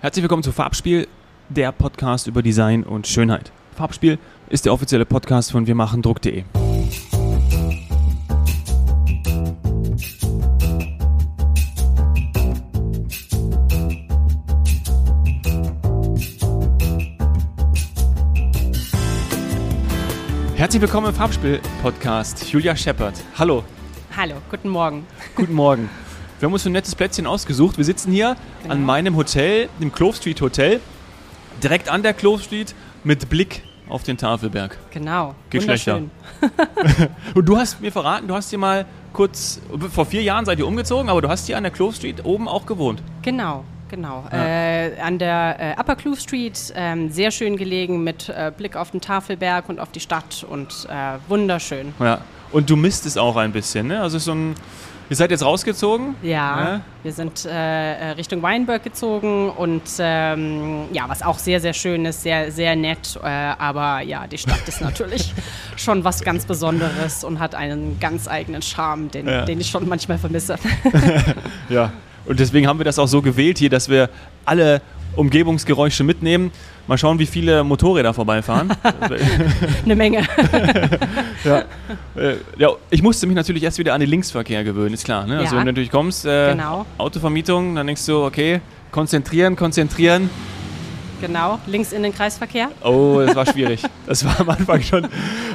Herzlich willkommen zu Farbspiel, der Podcast über Design und Schönheit. Farbspiel ist der offizielle Podcast von wirmachendruck.de. Herzlich willkommen im Farbspiel-Podcast. Julia Shepard. Hallo. Hallo, guten Morgen. Guten Morgen. Wir haben uns ein nettes Plätzchen ausgesucht. Wir sitzen hier Genau. an meinem Hotel, dem Clove Street Hotel, direkt an der Clove Street mit Blick auf den Tafelberg. Genau. Geht schlechter. Wunderschön. Und du hast mir verraten, du hast hier mal kurz, vor vier Jahren seid ihr umgezogen, aber du hast hier an der Clove Street oben auch gewohnt. Genau, genau. Ja. Äh, an der äh, Upper Kloof Street, ähm, sehr schön gelegen mit äh, Blick auf den Tafelberg und auf die Stadt und äh, wunderschön. Ja. Und du misst es auch ein bisschen, ne? Also so ein, ihr seid jetzt rausgezogen. Ja, Ja. wir sind äh, äh, Richtung Weinberg gezogen und ähm, ja, was auch sehr, sehr schön ist, sehr, sehr nett. Äh, aber ja, die Stadt ist natürlich schon was ganz Besonderes und hat einen ganz eigenen Charme, den, Ja. den ich schon manchmal vermisse. Ja. Und deswegen haben wir das auch so gewählt hier, dass wir alle Umgebungsgeräusche mitnehmen. Mal schauen, wie viele Motorräder vorbeifahren. Eine Menge. ja. Äh, ja, ich musste mich natürlich erst wieder an den Linksverkehr gewöhnen, ist klar. Ne? Also Ja. wenn du natürlich kommst, äh, Genau. Autovermietung, dann denkst du, okay, konzentrieren, konzentrieren. Genau, links in den Kreisverkehr. Oh, das war schwierig. Das war am Anfang schon.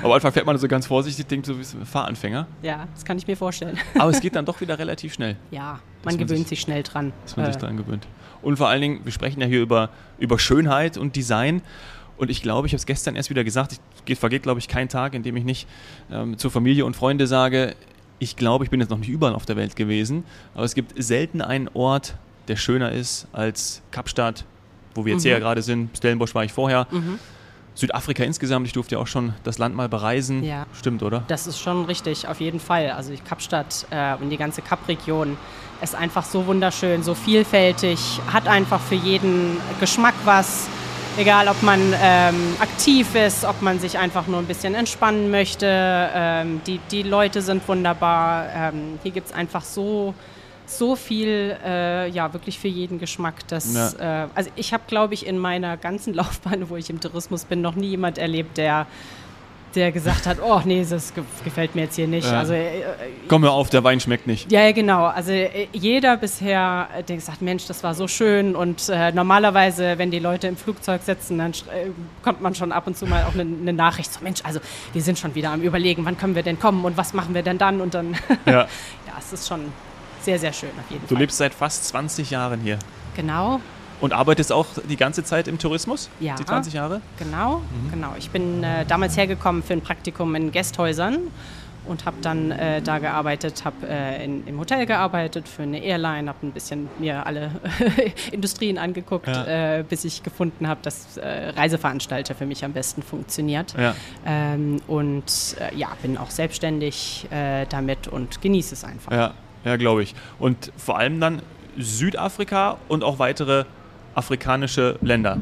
Am Anfang fährt man so ganz vorsichtig, denkt so wie ein Fahranfänger. Ja, das kann ich mir vorstellen. Aber es geht dann doch wieder relativ schnell, Ja, man man gewöhnt sich- sich, schnell dran. dass man sich Äh, daran gewöhnt. Und vor allen Dingen, wir sprechen ja hier über, über Schönheit und Design. Und ich glaube, ich habe es gestern erst wieder gesagt, geht, vergeht, glaube ich, kein Tag, in dem ich nicht ähm, zur Familie und Freunde sage, ich glaube, ich bin jetzt noch nicht überall auf der Welt gewesen, aber es gibt selten einen Ort, der schöner ist als Kapstadt, wo wir jetzt Mhm. hier gerade sind. Stellenbosch war ich vorher. Mhm. Südafrika insgesamt, ich durfte ja auch schon das Land mal bereisen. Ja. Stimmt, oder? Das ist schon richtig, auf jeden Fall. Also die Kapstadt äh, und die ganze Kapregion ist einfach so wunderschön, so vielfältig, hat einfach für jeden Geschmack was. Egal, ob man ähm, aktiv ist, ob man sich einfach nur ein bisschen entspannen möchte. Ähm, die, die Leute sind wunderbar. Ähm, hier gibt es einfach so, so viel, äh, ja, wirklich für jeden Geschmack. Dass, äh, also ich habe, glaube ich, in meiner ganzen Laufbahn, wo ich im Tourismus bin, noch nie jemand erlebt, der der gesagt hat, oh nee, das ge gefällt mir jetzt hier nicht. Ja. Also äh, äh, Komm mir auf, der Wein schmeckt nicht. ja, ja, genau. Also äh, jeder bisher, äh, der gesagt, Mensch, das war so schön. Und äh, normalerweise, wenn die Leute im Flugzeug sitzen, dann äh, kommt man schon ab und zu mal auch eine eine Nachricht. So, Mensch, also wir sind schon wieder am Überlegen, wann können wir denn kommen und was machen wir denn dann? Und dann, Ja. ja, es ist schon sehr, sehr schön auf jeden Du Fall. lebst seit fast 20 Jahren hier Genau, und arbeitest auch die ganze Zeit im Tourismus? Ja. Die 20 Jahre? genau, genau. Ich bin äh, damals hergekommen für ein Praktikum in Gästhäusern und habe dann äh, da gearbeitet, habe äh, im Hotel gearbeitet für eine Airline, habe ein bisschen mir alle Industrien angeguckt, Ja. äh, bis ich gefunden habe, dass äh, Reiseveranstalter für mich am besten funktioniert. Ja. Ähm, und äh, ja, bin auch selbstständig äh, damit und genieße es einfach. Ja, ja glaube ich. Und vor allem dann Südafrika und auch weitere afrikanische Länder.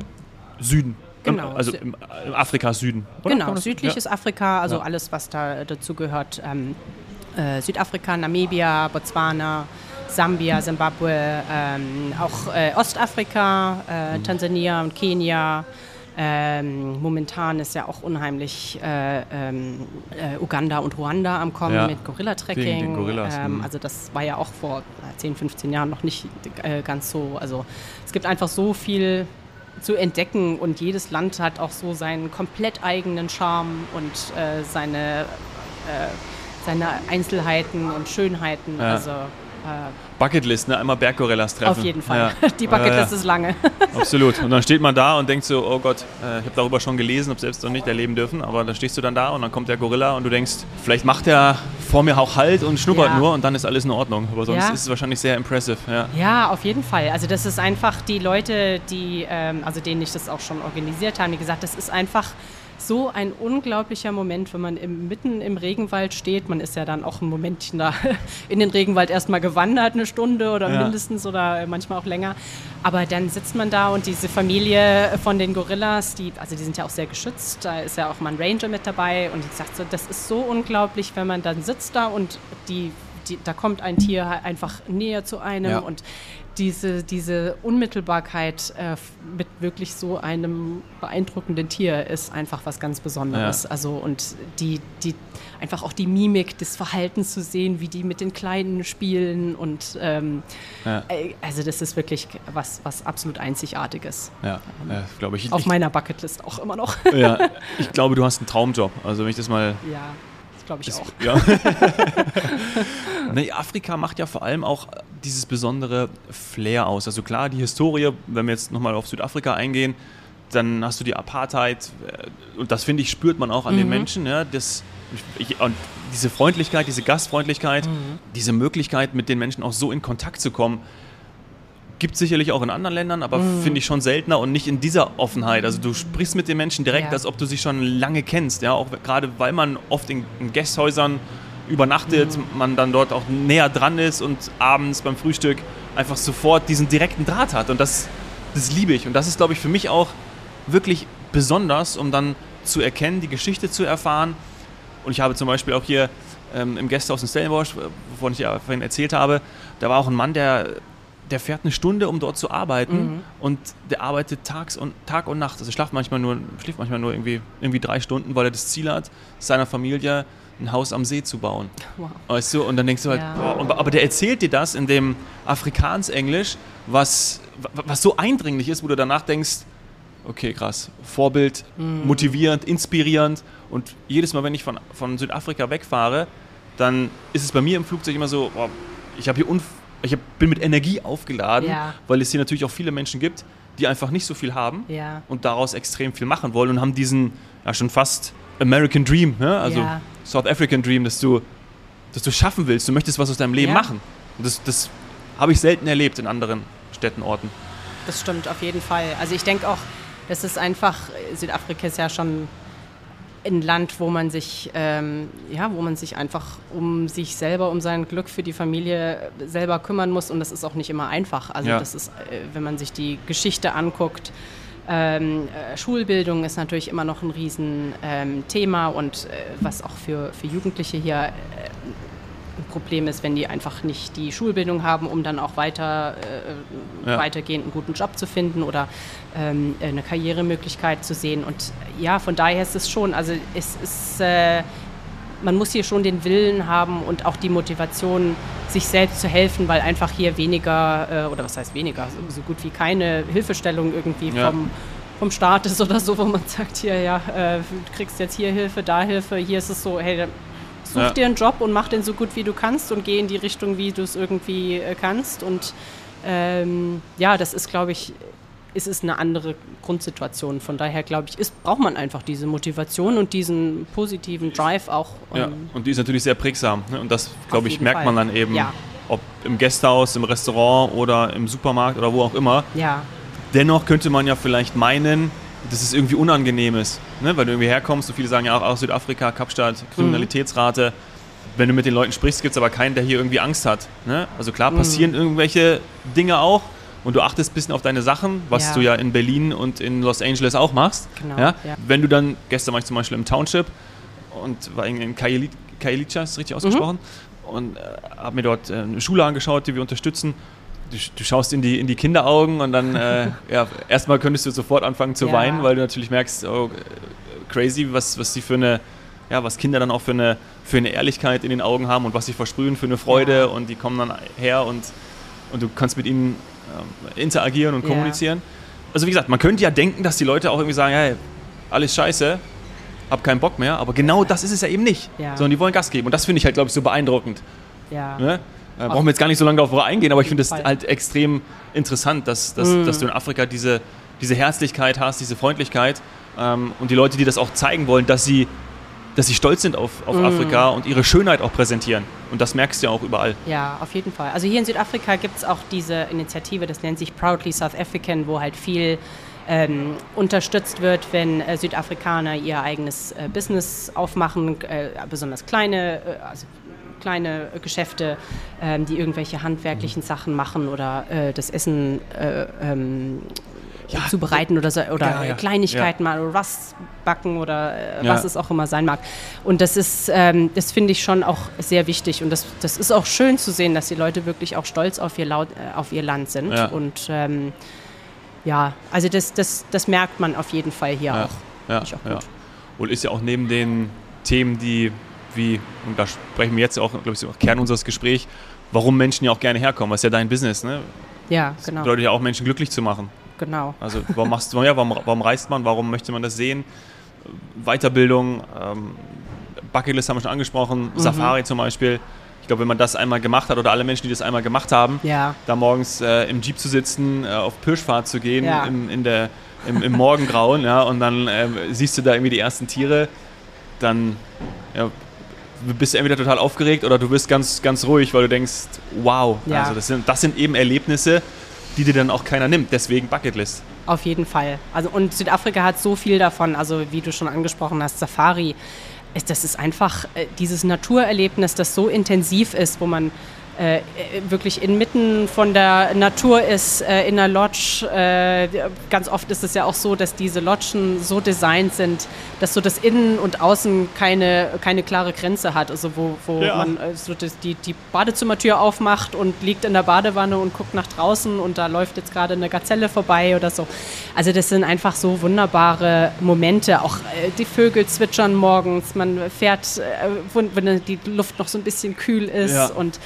Süden. Genau. Also im, im Afrikas Süden. oder? Genau, südliches ja. Afrika, also Ja. alles, was da dazu gehört. Ähm, äh, Südafrika, Namibia, Botswana, Sambia, Zimbabwe, ähm, auch äh, Ostafrika, äh, Mhm. Tansania und Kenia. Ähm, momentan ist ja auch unheimlich äh, ähm, äh, Uganda und Ruanda am Kommen Ja, mit Gorilla-Trekking. Gorillas, Ähm, mhm. also das war ja auch vor äh, 10, 15 Jahren noch nicht äh, ganz so. Also es gibt einfach so viel zu entdecken und jedes Land hat auch so seinen komplett eigenen Charme und äh, seine, äh, seine Einzelheiten und Schönheiten. Ja. Also äh, Bucketlist, ne? Einmal Berggorillas treffen. auf jeden Fall. Ja. Die Bucketlist Ja, ist lange. Absolut. Und dann steht man da und denkt so, oh Gott, äh, ich habe darüber schon gelesen, ob selbst noch nicht erleben dürfen. Aber dann stehst du dann da und dann kommt der Gorilla und du denkst, vielleicht macht er vor mir auch Halt und schnuppert Ja. nur und dann ist alles in Ordnung. Aber sonst Ja. ist es wahrscheinlich sehr impressive. Ja. Ja, auf jeden Fall. Also das ist einfach die Leute, die, ähm, also denen ich das auch schon organisiert habe, die gesagt, das ist einfach so ein unglaublicher Moment, wenn man im, mitten im Regenwald steht. Man ist ja dann auch ein Momentchen da in den Regenwald erstmal gewandert, eine Stunde oder Ja. mindestens oder manchmal auch länger. Aber dann sitzt man da und diese Familie von den Gorillas, die, also die sind ja auch sehr geschützt, da ist ja auch mal ein Ranger mit dabei und ich sage so, das ist so unglaublich, wenn man dann sitzt da und die die, da kommt ein Tier einfach näher zu einem Ja. und diese, diese Unmittelbarkeit äh, mit wirklich so einem beeindruckenden Tier ist einfach was ganz Besonderes. Ja. Also und die, die einfach auch die Mimik des Verhaltens zu sehen, wie die mit den Kleinen spielen und ähm, Ja. äh, also das ist wirklich was, was absolut Einzigartiges. Ja, ja glaube ich. Auf ich, meiner Bucketlist auch immer noch. ja, ich glaube, du hast einen Traumjob. Also wenn ich das mal glaube ich auch. Ja. nee, Afrika macht ja vor allem auch dieses besondere Flair aus. Also klar, die Historie, wenn wir jetzt nochmal auf Südafrika eingehen, dann hast du die Apartheid äh, und das finde ich, spürt man auch an den Menschen. Ja, das, ich, und diese Freundlichkeit, diese Gastfreundlichkeit, diese Möglichkeit, mit den Menschen auch so in Kontakt zu kommen, gibt es sicherlich auch in anderen Ländern, aber finde ich schon seltener und nicht in dieser Offenheit. Also du sprichst mit den Menschen direkt, Ja. als ob du sie schon lange kennst. Ja, auch gerade weil man oft in, in Gästhäusern übernachtet, man dann dort auch näher dran ist und abends beim Frühstück einfach sofort diesen direkten Draht hat. Und das, das liebe ich. Und das ist, glaube ich, für mich auch wirklich besonders, um dann zu erkennen, die Geschichte zu erfahren. Und ich habe zum Beispiel auch hier ähm, im Gästehaus in Stellenbosch, wovon ich ja vorhin erzählt habe, da war auch ein Mann, der, der fährt eine Stunde, um dort zu arbeiten und der arbeitet tags und, Tag und Nacht. Also schlaft manchmal nur, schläft manchmal nur irgendwie, irgendwie drei Stunden, weil er das Ziel hat, seiner Familie ein Haus am See zu bauen. Wow. Weißt du, und dann denkst du halt, Ja. boah, und, aber der erzählt dir das in dem Afrikaans-Englisch, was, wa- was so eindringlich ist, wo du danach denkst, okay, krass, Vorbild, motivierend, inspirierend. Und jedes Mal, wenn ich von, von Südafrika wegfahre, dann ist es bei mir im Flugzeug immer so, boah, ich habe hier unf ich hab, bin mit Energie aufgeladen, Ja. weil es hier natürlich auch viele Menschen gibt, die einfach nicht so viel haben Ja. und daraus extrem viel machen wollen und haben diesen ja schon fast American Dream, ne? also Ja. South African Dream, dass du, dass du schaffen willst, du möchtest was aus deinem Leben machen. Und das, das habe ich selten erlebt in anderen Städten, Orten. Das stimmt auf jeden Fall. Also ich denke auch, das ist einfach, Südafrika ist ja schon ein Land, wo man sich, ähm, ja, wo man sich einfach um sich selber, um sein Glück für die Familie selber kümmern muss und das ist auch nicht immer einfach. Also Ja. das ist, äh, wenn man sich die Geschichte anguckt, ähm, äh, Schulbildung ist natürlich immer noch ein Riesenthema ähm, und äh, was auch für, für Jugendliche hier äh, ein Problem ist, wenn die einfach nicht die Schulbildung haben, um dann auch weiter, äh, Ja. weitergehend einen guten Job zu finden oder ähm, eine Karrieremöglichkeit zu sehen. Und ja, von daher ist es schon, also es ist, äh, man muss hier schon den Willen haben und auch die Motivation, sich selbst zu helfen, weil einfach hier weniger, äh, oder was heißt weniger, so, so gut wie keine Hilfestellung irgendwie Ja. vom, vom Staat ist oder so, wo man sagt, hier, ja, äh, du kriegst jetzt hier Hilfe, da Hilfe, hier ist es so, hey, such Ja. dir einen Job und mach den so gut wie du kannst und geh in die Richtung, wie du es irgendwie äh, kannst. Und ähm, ja, das ist, glaube ich, es ist eine andere Grundsituation. Von daher, glaube ich, ist, braucht man einfach diese Motivation und diesen positiven Drive auch. Ja. ähm, Und die ist natürlich sehr prägsam. Ne? Und das, glaube ich, merkt man Fall. dann eben, Ja. ob im Gästehaus, im Restaurant oder im Supermarkt oder wo auch immer. ja, Dennoch könnte man ja vielleicht meinen, dass es irgendwie unangenehm ist, ne? weil du irgendwie herkommst. So viele sagen ja auch aus Südafrika, Kapstadt, Kriminalitätsrate. Wenn du mit den Leuten sprichst, gibt es aber keinen, der hier irgendwie Angst hat. Ne? Also klar passieren irgendwelche Dinge auch und du achtest ein bisschen auf deine Sachen, was Ja. du ja in Berlin und in Los Angeles auch machst. Genau, Ja? ja. Wenn du dann, gestern war ich zum Beispiel im Township und war in, in Kaili- Kailicha, ist richtig ausgesprochen, und äh, habe mir dort äh, eine Schule angeschaut, die wir unterstützen. Du, du schaust in die, in die Kinderaugen und dann, äh, ja, erstmal könntest du sofort anfangen zu Ja. weinen, weil du natürlich merkst, oh, äh, crazy, was, was die für eine, ja, was Kinder dann auch für eine, für eine Ehrlichkeit in den Augen haben und was sie versprühen für eine Freude Ja. und die kommen dann her und, und du kannst mit ihnen ähm, interagieren und kommunizieren. Also wie gesagt, man könnte ja denken, dass die Leute auch irgendwie sagen, hey, alles scheiße, hab keinen Bock mehr, aber genau das ist es ja eben nicht, sondern die wollen Gas geben und das finde ich halt, glaube ich, so beeindruckend. ja. Ne? Äh, brauchen wir jetzt gar nicht so lange darauf eingehen, aber ich finde es halt extrem interessant, dass, dass, Mhm. dass du in Afrika diese, diese Herzlichkeit hast, diese Freundlichkeit ähm, und die Leute, die das auch zeigen wollen, dass sie, dass sie stolz sind auf, auf Afrika und ihre Schönheit auch präsentieren. Und das merkst du ja auch überall. Ja, auf jeden Fall. Also hier in Südafrika gibt es auch diese Initiative, das nennt sich Proudly South African, wo halt viel ähm, unterstützt wird, wenn äh, Südafrikaner ihr eigenes äh, Business aufmachen, äh, besonders kleine, äh, also kleine äh, Geschäfte, ähm, die irgendwelche handwerklichen Sachen machen oder äh, das Essen äh, ähm, ja, zubereiten oder, so, oder ja, Kleinigkeiten mal oder was backen oder äh, was es auch immer sein mag. Und das ist, ähm, das finde ich schon auch sehr wichtig. Und das, das ist auch schön zu sehen, dass die Leute wirklich auch stolz auf ihr, Laut, äh, auf ihr Land sind. Und ähm, ja, also das, das, das merkt man auf jeden Fall hier auch. Ja, auch ja. Und ist ja auch neben den Themen, die wie, und da sprechen wir jetzt auch, glaube ich, auch Kern unseres Gesprächs, warum Menschen ja auch gerne herkommen. Das ist ja dein Business, ne? Ja, genau. Das bedeutet ja auch, Menschen glücklich zu machen. Genau. Also warum machst du, ja, warum, warum reist man, warum möchte man das sehen? Weiterbildung, ähm, Bucketlist haben wir schon angesprochen, mhm. Safari zum Beispiel. Ich glaube, wenn man das einmal gemacht hat oder alle Menschen, die das einmal gemacht haben, ja. da morgens äh, im Jeep zu sitzen, äh, auf Pirschfahrt zu gehen, ja. im, in der, im, im Morgengrauen, ja, und dann äh, siehst du da irgendwie die ersten Tiere, dann ja, bist du entweder total aufgeregt oder du bist ganz, ganz ruhig, weil du denkst, wow, ja. also das sind, das sind eben Erlebnisse, die dir dann auch keiner nimmt. Deswegen Bucketlist. Auf jeden Fall. Also, und Südafrika hat so viel davon, also wie du schon angesprochen hast, Safari. Das ist einfach äh, dieses Naturerlebnis, das so intensiv ist, wo man äh, wirklich inmitten von der Natur ist, äh, in einer Lodge. Äh, ganz oft ist es ja auch so, dass diese Lodgen so designt sind, dass so das Innen und Außen keine, keine klare Grenze hat. Also wo, wo ja. man äh, so das, die, die Badezimmertür aufmacht und liegt in der Badewanne und guckt nach draußen und da läuft jetzt gerade eine Gazelle vorbei oder so. Also das sind einfach so wunderbare Momente. Auch äh, die Vögel zwitschern morgens, man fährt, äh, wenn die Luft noch so ein bisschen kühl ist ja. und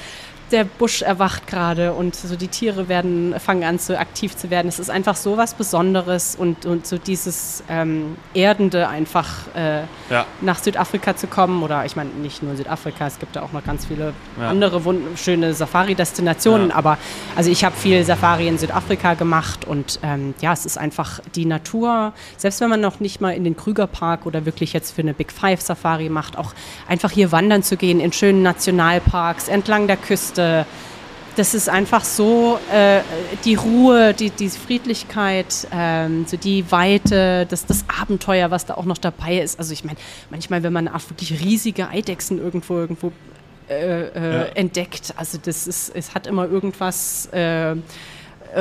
der Busch erwacht gerade und so die Tiere werden, fangen an zu aktiv zu werden. Es ist einfach so was Besonderes und, und so dieses ähm, Erdende einfach äh, ja. nach Südafrika zu kommen oder ich meine nicht nur Südafrika, es gibt da auch noch ganz viele ja. andere schöne Safari-Destinationen, ja. aber also ich habe viel Safari in Südafrika gemacht und ähm, ja, es ist einfach die Natur, selbst wenn man noch nicht mal in den Krügerpark oder wirklich jetzt für eine Big Five Safari macht, auch einfach hier wandern zu gehen in schönen Nationalparks entlang der Küste Ängste. Das ist einfach so äh, die Ruhe, die, die Friedlichkeit, ähm, so die Weite, das, das Abenteuer, was da auch noch dabei ist. Also ich meine, manchmal, wenn man auch wirklich riesige Eidechsen irgendwo irgendwo äh, äh, ja. entdeckt, also das ist, es hat immer irgendwas äh, äh,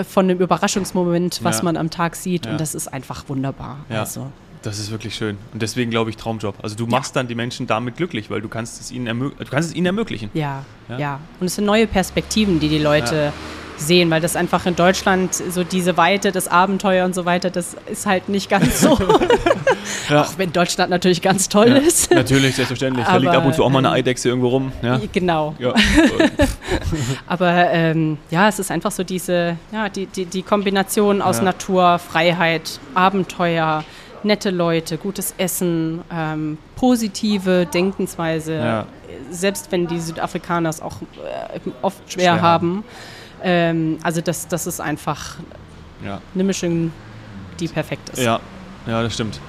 von einem Überraschungsmoment, was ja. man am Tag sieht. Ja. Und das ist einfach wunderbar. Also. Das ist wirklich schön. Und deswegen glaube ich Traumjob. Also du machst ja. dann die Menschen damit glücklich, weil du kannst es ihnen, du kannst es ihnen ermöglichen. Ja, ja, ja. Und es sind neue Perspektiven, die die Leute ja. sehen, weil das einfach in Deutschland so diese Weite, das Abenteuer und so weiter, das ist halt nicht ganz so. Auch wenn Deutschland natürlich ganz toll ist. Natürlich, selbstverständlich. Aber, da liegt ab und zu auch mal eine ähm, Eidechse irgendwo rum. Genau. Aber ähm, ja, es ist einfach so diese, ja, die, die, die Kombination aus Natur, Freiheit, Abenteuer nette Leute, gutes Essen, ähm, positive Denkensweise, ja. selbst wenn die Südafrikaner es auch äh, oft schwer, schwer haben. Ähm, also das, das ist einfach ja. eine Mischung, die perfekt ist. Ja, ja, das stimmt.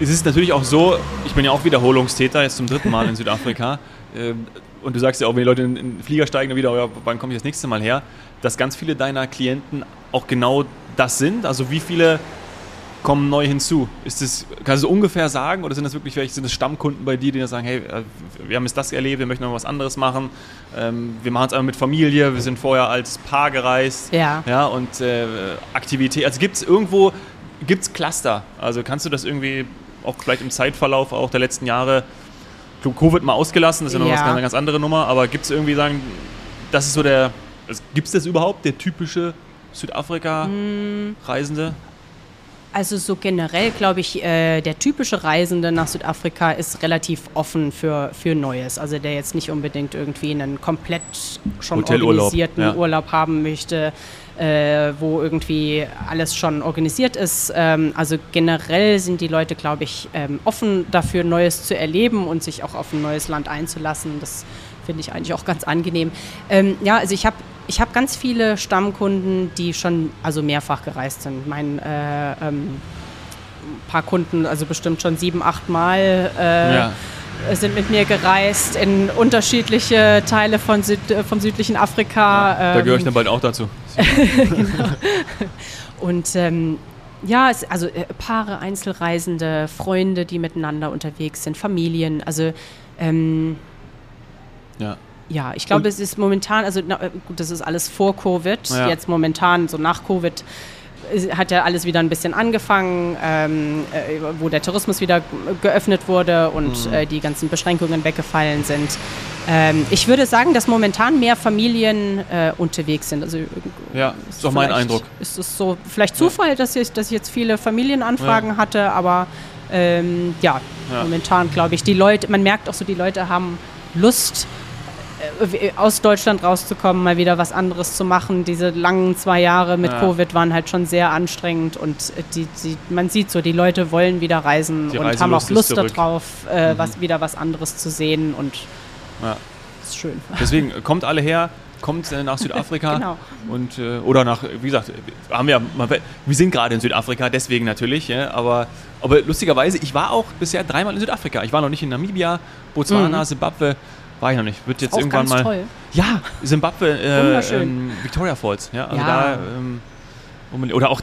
Es ist natürlich auch so, ich bin ja auch Wiederholungstäter, jetzt zum dritten Mal in Südafrika. Ähm, und du sagst ja auch, wenn die Leute in den Flieger steigen, dann wieder, oh ja, wann komme ich das nächste Mal her? Dass ganz viele deiner Klienten auch genau das sind. Also wie viele kommen neu hinzu? Ist das, kannst du ungefähr sagen oder sind das wirklich vielleicht sind das Stammkunden bei dir, die sagen, hey, äh, wir haben jetzt das erlebt, wir möchten noch was anderes machen, ähm, wir machen es einmal mit Familie, wir sind vorher als Paar gereist ja. Ja, und äh, Aktivität, also gibt es irgendwo, gibt es Cluster? Also kannst du das irgendwie auch vielleicht im Zeitverlauf auch der letzten Jahre, Covid mal ausgelassen, das ist ja noch ja. eine ganz andere Nummer, aber gibt es irgendwie sagen, das ist so der, also gibt es das überhaupt, der typische Südafrika-Reisende? Hm. Also so generell glaube ich, äh, der typische Reisende nach Südafrika ist relativ offen für, für Neues. Also der jetzt nicht unbedingt irgendwie einen komplett schon organisierten ja. Urlaub haben möchte, äh, wo irgendwie alles schon organisiert ist. Ähm, also generell sind die Leute, glaube ich, ähm, offen dafür, Neues zu erleben und sich auch auf ein neues Land einzulassen. Das finde ich eigentlich auch ganz angenehm. Ähm, ja, also ich habe ich habe ganz viele Stammkunden, die schon also mehrfach gereist sind. Mein äh, ähm, paar Kunden, also bestimmt schon sieben, acht Mal. Äh, ja sind mit mir gereist in unterschiedliche Teile von Süd, vom südlichen Afrika. Ja, da gehöre ich dann bald auch dazu. genau. Und ähm, ja, es, also äh, Paare, Einzelreisende, Freunde, die miteinander unterwegs sind, Familien. Also ähm, ja ja, ich glaube, es ist momentan, also na, äh, gut, das ist alles vor Covid, ja. jetzt momentan, so nach Covid, hat ja alles wieder ein bisschen angefangen, ähm, äh, wo der Tourismus wieder geöffnet wurde und mhm. äh, die ganzen Beschränkungen weggefallen sind. Ähm, ich würde sagen, dass momentan mehr Familien äh, unterwegs sind. Also, ja, ist doch mein Eindruck. Ist es so vielleicht Zufall, ja. dass, ich, dass ich jetzt viele Familienanfragen ja. hatte, aber ähm, ja, momentan glaube ich, die Leute, man merkt auch so, die Leute haben Lust, äh, aus Deutschland rauszukommen, mal wieder was anderes zu machen. Diese langen zwei Jahre mit ja. Covid waren halt schon sehr anstrengend und die, die, man sieht so, die Leute wollen wieder reisen die und haben auch Lust darauf, äh, mhm. was, wieder was anderes zu sehen und ja. ist schön. Deswegen äh, kommt alle her, kommt äh, nach Südafrika genau. und äh, oder nach, wie gesagt, haben wir, wir sind gerade in Südafrika, deswegen natürlich, ja, aber, aber lustigerweise, ich war auch bisher dreimal in Südafrika. Ich war noch nicht in Namibia, Botswana, mhm. Zimbabwe. War ich noch nicht. Wird jetzt irgendwann mal. Toll. Ja, Zimbabwe, äh, ähm, Victoria Falls. Ja, also ja. da. Ähm, oder auch,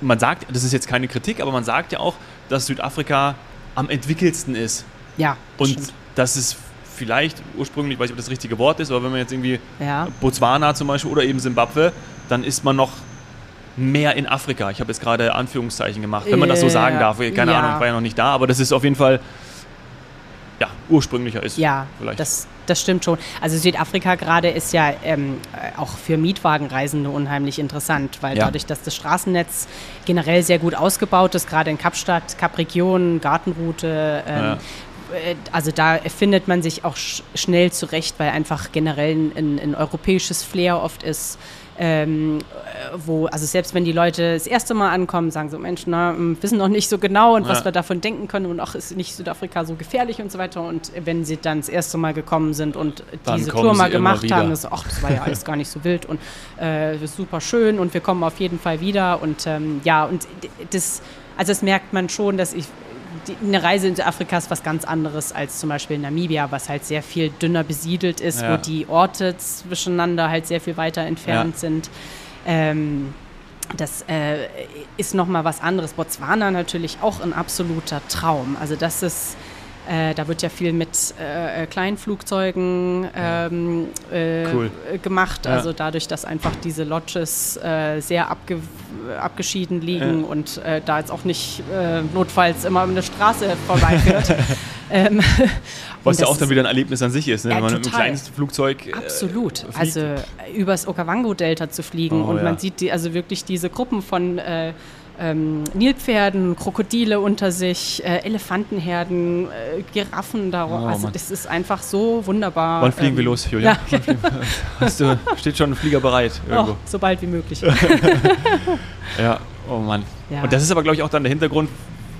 man sagt, das ist jetzt keine Kritik, aber man sagt ja auch, dass Südafrika am entwickelsten ist. Ja. Und stimmt. dass es vielleicht ursprünglich, weiß ich, ob das richtige Wort ist, aber wenn man jetzt irgendwie ja. Botswana zum Beispiel oder eben Zimbabwe, dann ist man noch mehr in Afrika. Ich habe jetzt gerade Anführungszeichen gemacht, wenn man das so sagen darf. Keine ja. Ahnung, ich war ja noch nicht da, aber das ist auf jeden Fall ja, ursprünglicher ist. Ja, Das, das stimmt schon. Also Südafrika gerade ist ja ähm, auch für Mietwagenreisende unheimlich interessant, weil ja. dadurch, dass das Straßennetz generell sehr gut ausgebaut ist, gerade in Kapstadt, Kapregion, Gartenroute, ähm, ja. Äh, also da findet man sich auch sch schnell zurecht, weil einfach generell ein, ein europäisches Flair oft ist ähm, wo, also selbst wenn die Leute das erste Mal ankommen, sagen so, Mensch, na, hm, wissen noch nicht so genau und ja. was wir davon denken können und auch ist nicht Südafrika so gefährlich und so weiter. Und wenn sie dann das erste Mal gekommen sind und dann diese Tour mal gemacht haben, ist, ach, das war ja alles gar nicht so wild und äh, super schön und wir kommen auf jeden Fall wieder. Und ähm, ja, und das, also das merkt man schon, dass ich die, eine Reise in Afrika ist was ganz anderes als zum Beispiel in Namibia, was halt sehr viel dünner besiedelt ist, ja. wo die Orte zwischeneinander halt sehr viel weiter entfernt ja. sind. Ähm, das äh, ist nochmal was anderes. Botswana natürlich auch ein absoluter Traum. Also das ist äh, da wird ja viel mit äh, äh kleinen Flugzeugen ähm, äh, cool. gemacht. Ja. Also dadurch, dass einfach diese Lodges äh, sehr abge abgeschieden liegen ja. und äh, da jetzt auch nicht notfalls immer eine Straße vorbeiführt. ähm, Was ja auch dann wieder ein Erlebnis an sich ist, ne? wenn man mit einem kleinen Flugzeug. Absolut. Also übers Okavango-Delta zu fliegen oh, und ja. man sieht die, also wirklich diese Gruppen von ähm, Nilpferden, Krokodile unter sich, äh, Elefantenherden, äh, Giraffen darauf. Oh, also das ist einfach so wunderbar. Wann fliegen ähm, wir los, Julia? Ja. Hast du, steht schon ein Flieger bereit? Irgendwo? Oh, so bald wie möglich. ja, oh Mann. Ja. Und das ist aber, glaube ich, auch dann der Hintergrund,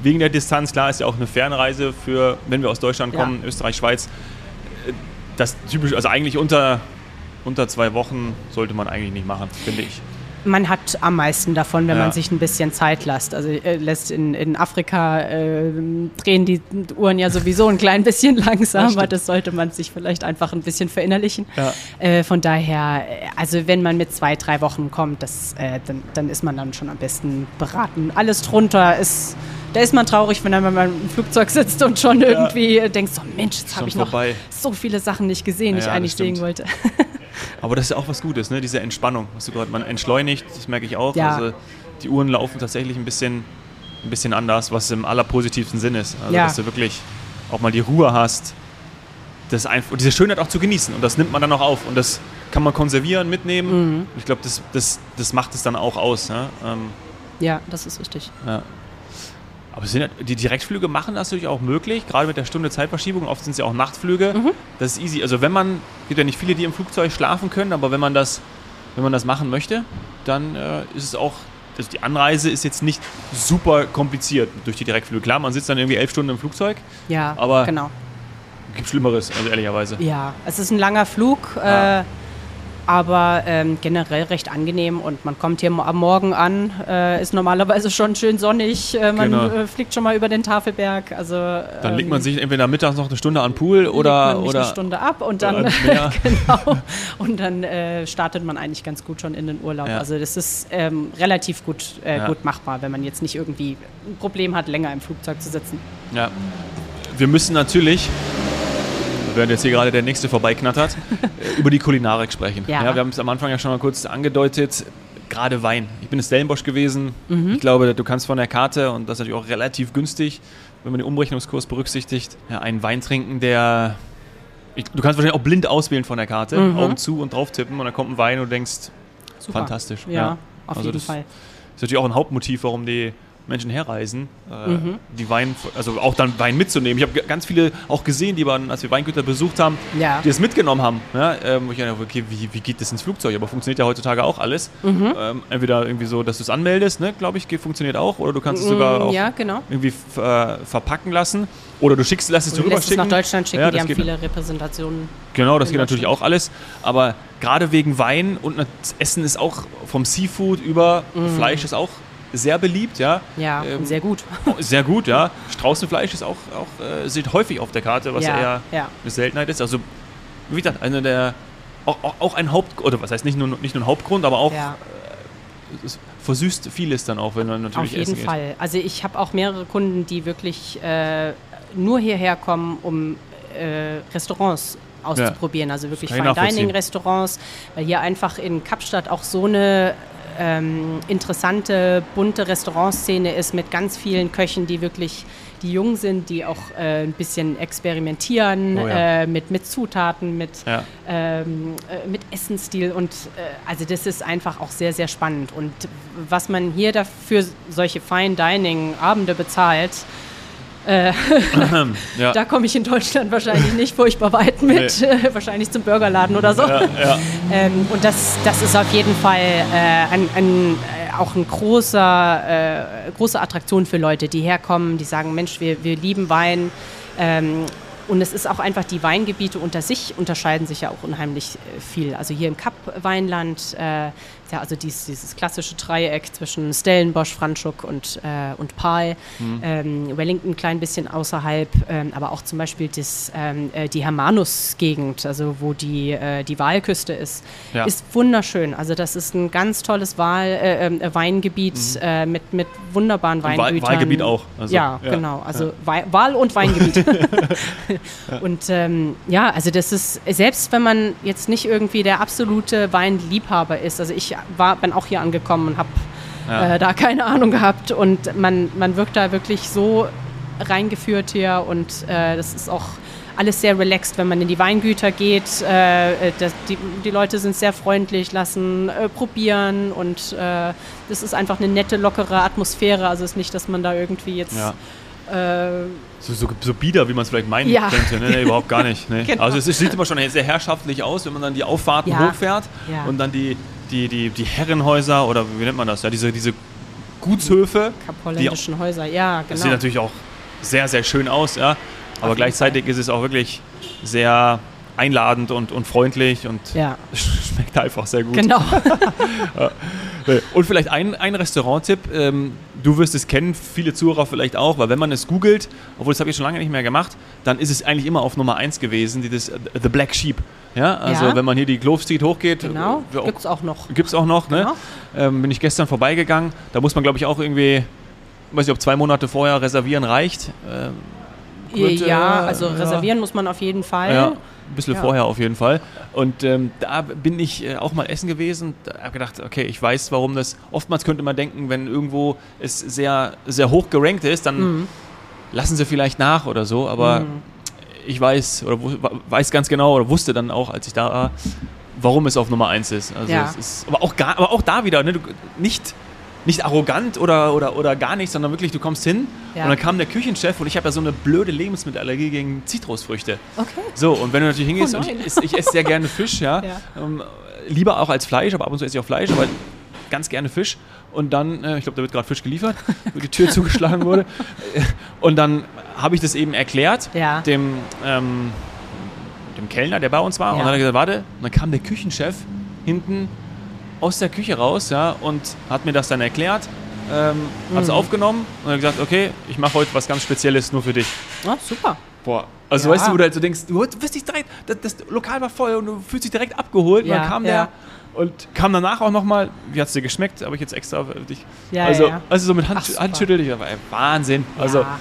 wegen der Distanz, klar ist ja auch eine Fernreise für, wenn wir aus Deutschland kommen, ja. Österreich, Schweiz. Das typisch, also eigentlich unter, unter zwei Wochen sollte man eigentlich nicht machen, finde ich man hat am meisten davon, wenn ja. man sich ein bisschen Zeit lässt. Also äh, lässt in, in Afrika äh, drehen die Uhren ja sowieso ein klein bisschen langsamer. Das, das sollte man sich vielleicht einfach ein bisschen verinnerlichen. Ja. Äh, von daher, äh, also wenn man mit zwei, drei Wochen kommt, das, äh, dann, dann ist man dann schon am besten beraten. Alles drunter ist da ist man traurig, wenn man im Flugzeug sitzt und schon ja. irgendwie denkt, so Mensch, jetzt habe ich noch vorbei. so viele Sachen nicht gesehen, die ja, ich eigentlich sehen wollte. Aber das ist ja auch was Gutes, ne? diese Entspannung. Was du gerade, man entschleunigt, das merke ich auch. Ja. Also die Uhren laufen tatsächlich ein bisschen, ein bisschen anders, was im allerpositivsten Sinn ist. Also ja. dass du wirklich auch mal die Ruhe hast, das einfach, diese Schönheit auch zu genießen. Und das nimmt man dann auch auf. Und das kann man konservieren, mitnehmen. Mhm. Ich glaube, das, das, das macht es dann auch aus. Ne? Ähm, ja, das ist richtig. Ja. Aber sind die Direktflüge machen das natürlich auch möglich, gerade mit der Stunde Zeitverschiebung. Oft sind es ja auch Nachtflüge. Mhm. Das ist easy. Also wenn man, es gibt ja nicht viele, die im Flugzeug schlafen können, aber wenn man das, wenn man das machen möchte, dann äh, ist es auch, also die Anreise ist jetzt nicht super kompliziert durch die Direktflüge. Klar, man sitzt dann irgendwie elf Stunden im Flugzeug. Ja, aber genau. Gibt Schlimmeres, also ehrlicherweise. Ja, es ist ein langer Flug. Ja. Äh, aber ähm, generell recht angenehm und man kommt hier am Morgen an, äh, ist normalerweise schon schön sonnig, äh, man genau. äh, fliegt schon mal über den Tafelberg. Also, dann legt man ähm, sich entweder mittags noch eine Stunde an den Pool oder, oder eine Stunde ab und dann genau und dann äh, startet man eigentlich ganz gut schon in den Urlaub. Ja. Also das ist ähm, relativ gut, äh, ja. gut machbar, wenn man jetzt nicht irgendwie ein Problem hat, länger im Flugzeug zu sitzen. Ja, wir müssen natürlich während jetzt hier gerade der nächste vorbeiknattert, über die Kulinarik sprechen. Ja. ja wir haben es am Anfang ja schon mal kurz angedeutet. gerade Wein. Ich bin in Stellenbosch gewesen. Mhm. Ich glaube, du kannst von der Karte, und das ist natürlich auch relativ günstig, wenn man den Umrechnungskurs berücksichtigt, ja, einen Wein trinken, der. Ich, du kannst wahrscheinlich auch blind auswählen von der Karte, Mhm. Augen zu und drauf tippen und dann kommt ein Wein und du denkst, Super. fantastisch. Ja, auf Also jeden das- Fall. ist natürlich auch ein Hauptmotiv, warum die Menschen herreisen, äh, Mhm. die Wein, also auch dann Wein mitzunehmen. Ich habe ganz viele auch gesehen, die waren, als wir Weingüter besucht haben, Ja. die es mitgenommen haben. Ja, ähm, wo ich dachte, okay, wie, wie geht das ins Flugzeug? Aber funktioniert ja heutzutage auch alles. Mhm. Ähm, entweder irgendwie so, dass du es anmeldest, ne, glaube ich, funktioniert auch, oder du kannst es sogar Mm, auch Ja, genau. irgendwie äh, verpacken lassen. Oder du schickst, lass es Du rüber es nach schicken. Deutschland schicken, Ja, die haben geht- viele Repräsentationen. Genau, das geht natürlich auch alles. Aber gerade wegen Wein und das Essen ist auch vom Seafood über Fleisch ist auch sehr beliebt, ja. Ja, Ähm, sehr gut. Sehr gut, ja. Straußenfleisch ist auch, auch äh, steht häufig auf der Karte, was Ja, eher ja. eine Seltenheit ist. Also, wie gesagt, einer der auch, auch, ein Haupt oder was heißt nicht nur nicht nur ein Hauptgrund, aber auch Ja. es versüßt vieles dann auch, wenn man natürlich Auf jeden essen Fall. Also ich habe auch mehrere Kunden, die wirklich äh, nur hierher kommen, um äh, Restaurants auszuprobieren. Also wirklich kann ich nachvollziehen. Fine-Dining-Restaurants, weil hier einfach in Kapstadt auch so eine ähm, interessante, bunte Restaurantszene ist mit ganz vielen Köchen, die wirklich die jung sind, die auch äh, ein bisschen experimentieren Oh ja. äh, mit, mit Zutaten, mit Ja. ähm, äh, mit Essensstil und äh, also das ist einfach auch sehr, sehr spannend. Und was man hier dafür solche Fine Dining Abende bezahlt, ja. da komme ich in Deutschland wahrscheinlich nicht furchtbar weit mit, äh, wahrscheinlich zum Burgerladen oder so. ja, ja. Ähm, und das, das ist auf jeden Fall äh, ein, ein, äh, auch eine großer, äh, große Attraktion für Leute, die herkommen, die sagen, Mensch, wir, wir lieben Wein. Ähm, und es ist auch einfach, die Weingebiete unter sich unterscheiden sich ja auch unheimlich äh, viel. Also hier im Kap-Weinland, äh, ja also dies, dieses klassische Dreieck zwischen Stellenbosch, Franschhoek und, äh, und Paal. Ähm, Wellington ein klein bisschen außerhalb, ähm, aber auch zum Beispiel das, ähm, äh, die Hermanus-Gegend, also wo die, äh, die Walküste ist, Ja. ist wunderschön. Also das ist ein ganz tolles Wahl, äh, ähm, äh, Weingebiet äh, mit, mit wunderbaren Und Weingütern. Wahlgebiet auch. Also, ja, ja. genau. Also Wei- Wahl- und Weingebiet. Und ähm, ja, also das ist, selbst wenn man jetzt nicht irgendwie der absolute Weinliebhaber ist, also ich war, bin auch hier angekommen und habe Ja. äh, da keine Ahnung gehabt und man, man wirkt da wirklich so reingeführt hier und äh, das ist auch alles sehr relaxed, wenn man in die Weingüter geht. Äh, äh, das, die, die Leute sind sehr freundlich, lassen äh, probieren und äh, das ist einfach eine nette, lockere Atmosphäre. Also es ist nicht, dass man da irgendwie jetzt Ja. äh, So, so, so bieder, wie man es vielleicht meinen Ja. könnte. Ne? Nee, überhaupt gar nicht. Ne? Genau. Also es sieht immer schon sehr herrschaftlich aus, wenn man dann die Auffahrten Ja. hochfährt und dann die, die, die, die Herrenhäuser oder wie nennt man das? Ja, diese, diese Gutshöfe. kapholländischen Häuser. Ja, Das genau. sieht natürlich auch sehr, sehr schön aus, ja. Aber jeden gleichzeitig ist es auch wirklich sehr einladend und, und freundlich und ja, schmeckt einfach sehr gut. genau. Und vielleicht ein, ein Restaurant-Tipp. Ähm, du wirst es kennen, viele Zuhörer vielleicht auch, weil wenn man es googelt, obwohl das habe ich schon lange nicht mehr gemacht, dann ist es eigentlich immer auf Nummer 1 gewesen, dieses äh, The Black Sheep. Ja, also Ja. wenn man hier die Glove Street hochgeht, genau. äh, Gibt es auch noch. Gibt es auch noch, ne? Genau. Ähm, bin ich gestern vorbeigegangen. Da muss man, glaube ich, auch irgendwie, weiß nicht, ob zwei Monate vorher reservieren reicht. Ähm, Gut, äh, ja, also ja. reservieren muss man auf jeden Fall. ja, ein bisschen Ja. vorher auf jeden Fall. Und ähm, da bin ich äh, auch mal essen gewesen. Da habe gedacht, okay, ich weiß, warum das. Oftmals könnte man denken, wenn irgendwo es sehr, sehr hoch gerankt ist, dann Mhm. lassen sie vielleicht nach oder so. Aber Mhm. ich weiß oder weiß ganz genau oder wusste dann auch, als ich da war, warum es auf Nummer 1 ist. Also Ja. ist aber auch, gar, aber auch da wieder, ne, du, nicht, nicht arrogant oder, oder, oder gar nicht, sondern wirklich, du kommst hin Ja. und dann kam der Küchenchef und ich habe ja so eine blöde Lebensmittelallergie gegen Zitrusfrüchte. Okay. So, und wenn du natürlich hingehst Oh und ich, esse- ich esse sehr gerne Fisch, ja, Ja. Ähm, lieber auch als Fleisch, aber ab und zu esse ich auch Fleisch, aber ganz gerne Fisch. Und dann, äh, ich glaube, da wird gerade Fisch geliefert, wo die Tür zugeschlagen wurde. Und dann habe ich das eben erklärt, Ja. dem, ähm, dem Kellner, der bei uns war. Und dann hat er gesagt, warte, und dann kam der Küchenchef hinten aus der Küche raus ja, und hat mir das dann erklärt, ähm, hat es Mhm. aufgenommen und hat gesagt, okay, ich mache heute was ganz Spezielles nur für dich. Ah, super. Boah. Also Ja. weißt du, wo du halt so denkst, du wirst dich direkt, das, das Lokal war voll und du fühlst dich direkt abgeholt. und Ja, dann kam ja. der und kam danach auch nochmal, wie hat es dir geschmeckt? Habe ich jetzt extra für dich. Ja, also, ja. also so mit Hand, Ach. Handschüttel, ich ey, Wahnsinn. Also ja.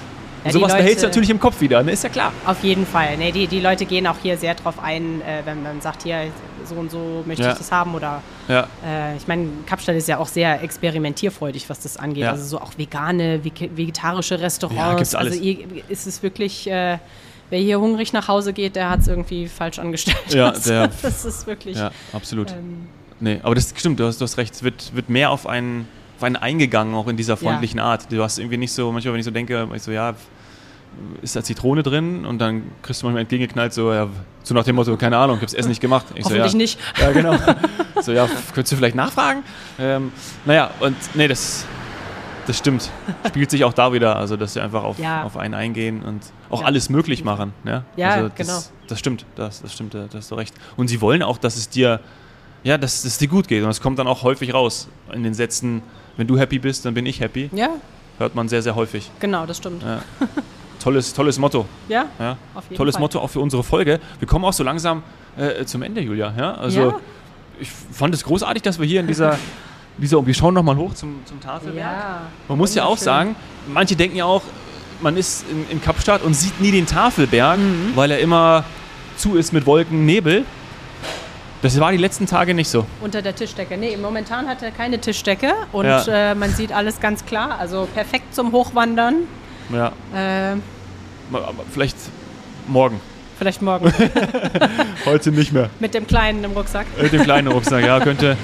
Sowas behältst du Leute- natürlich im Kopf wieder, ne? ist ja klar. Auf jeden Fall. Nee, die, die Leute gehen auch hier sehr drauf ein, äh, wenn man sagt, hier, so und so möchte Ja. ich das haben oder Ja, äh, ich meine, Kapstadt ist ja auch sehr experimentierfreudig, was das angeht. Ja. Also so auch vegane, vege- vegetarische Restaurants. Ja, gibt's alles. Also ist es wirklich, äh, wer hier hungrig nach Hause geht, der hat es irgendwie falsch angestellt. Ja, Also, der- das ist wirklich. ja, absolut. Ähm, Nee, aber das stimmt, du hast, du hast recht. Es wird, wird mehr auf einen, auf einen eingegangen, auch in dieser freundlichen Art. Du hast irgendwie nicht so, manchmal, wenn ich so denke, ich so, ja, ist da Zitrone drin? Und dann kriegst du manchmal entgegengeknallt, so, ja, so nach dem Motto, keine Ahnung, ich habe das Essen nicht gemacht. Ich so, hoffentlich ja, nicht. Ja, genau. so, ja, könntest du vielleicht nachfragen? Ähm, naja, und nee, das, das stimmt. Spiegelt sich auch da wieder, also dass sie einfach auf, Ja. auf einen eingehen und auch Ja. alles möglich machen. Ja, Ja, also das, genau. Das stimmt, das, das stimmt, da da hast du recht. Und sie wollen auch, dass es dir, ja, dass es dir gut geht. Und das kommt dann auch häufig raus in den Sätzen, wenn du happy bist, dann bin ich happy. Ja, Hört man sehr, sehr häufig. genau, das stimmt. Ja. Tolles, tolles Motto. Ja, Ja. Tolles Fall. Motto auch für unsere Folge. Wir kommen auch so langsam äh, zum Ende, Julia. Ja? Also Ja. ich fand es großartig, dass wir hier in dieser, dieser wir schauen nochmal hoch zum, zum Tafelberg. Ja. Man muss ja auch sagen, manche denken ja auch, man ist in, in Kapstadt und sieht nie den Tafelberg, Mhm. weil er immer zu ist mit Wolken, Nebel. Das war die letzten Tage nicht so. Unter der Tischdecke. Nee, momentan hat er keine Tischdecke und Ja. äh, man sieht alles ganz klar. Also perfekt zum Hochwandern. Ja, Äh, vielleicht morgen. vielleicht morgen Heute nicht mehr. mit dem Kleinen im Rucksack. Mit dem kleinen Rucksack, ja, könnte.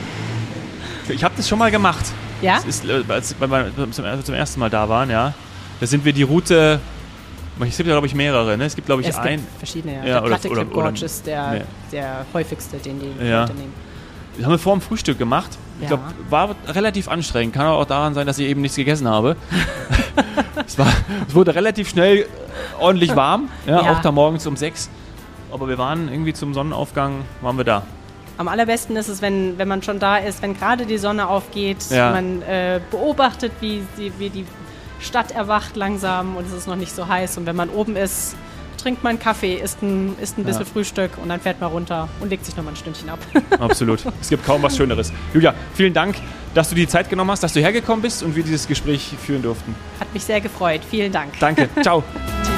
Ich habe das schon mal gemacht. Ja? Das ist, äh, als wir zum, zum ersten Mal da waren, ja. Da sind wir die Route. Es gibt ja, glaube ich, mehrere. Ne? Es gibt, glaube ich, Es ein. gibt verschiedene. Ja. Ja, der oder- Platte oder- Clip Gorge oder- ist der, nee. der häufigste, den die Ja. Leute nehmen. Das haben wir vor dem Frühstück gemacht. Ich glaube, war relativ anstrengend. Kann aber auch daran sein, dass ich eben nichts gegessen habe. es, war, es wurde relativ schnell äh, ordentlich warm. Ja, Ja. Auch da morgens um sechs. Aber wir waren irgendwie zum Sonnenaufgang, waren wir da. Am allerbesten ist es, wenn, wenn man schon da ist, wenn gerade die Sonne aufgeht, Ja. man äh, beobachtet, wie, wie die Stadt erwacht langsam und es ist noch nicht so heiß. Und wenn man oben ist, trinkt man Kaffee, isst ein, isst ein bisschen Ja. Frühstück und dann fährt man runter und legt sich nochmal ein Stündchen ab. Absolut. es gibt kaum was Schöneres. Julia, vielen Dank, dass du die Zeit genommen hast, dass du hergekommen bist und wir dieses Gespräch führen durften. Hat mich sehr gefreut. Vielen Dank. Danke. Ciao. Ciao.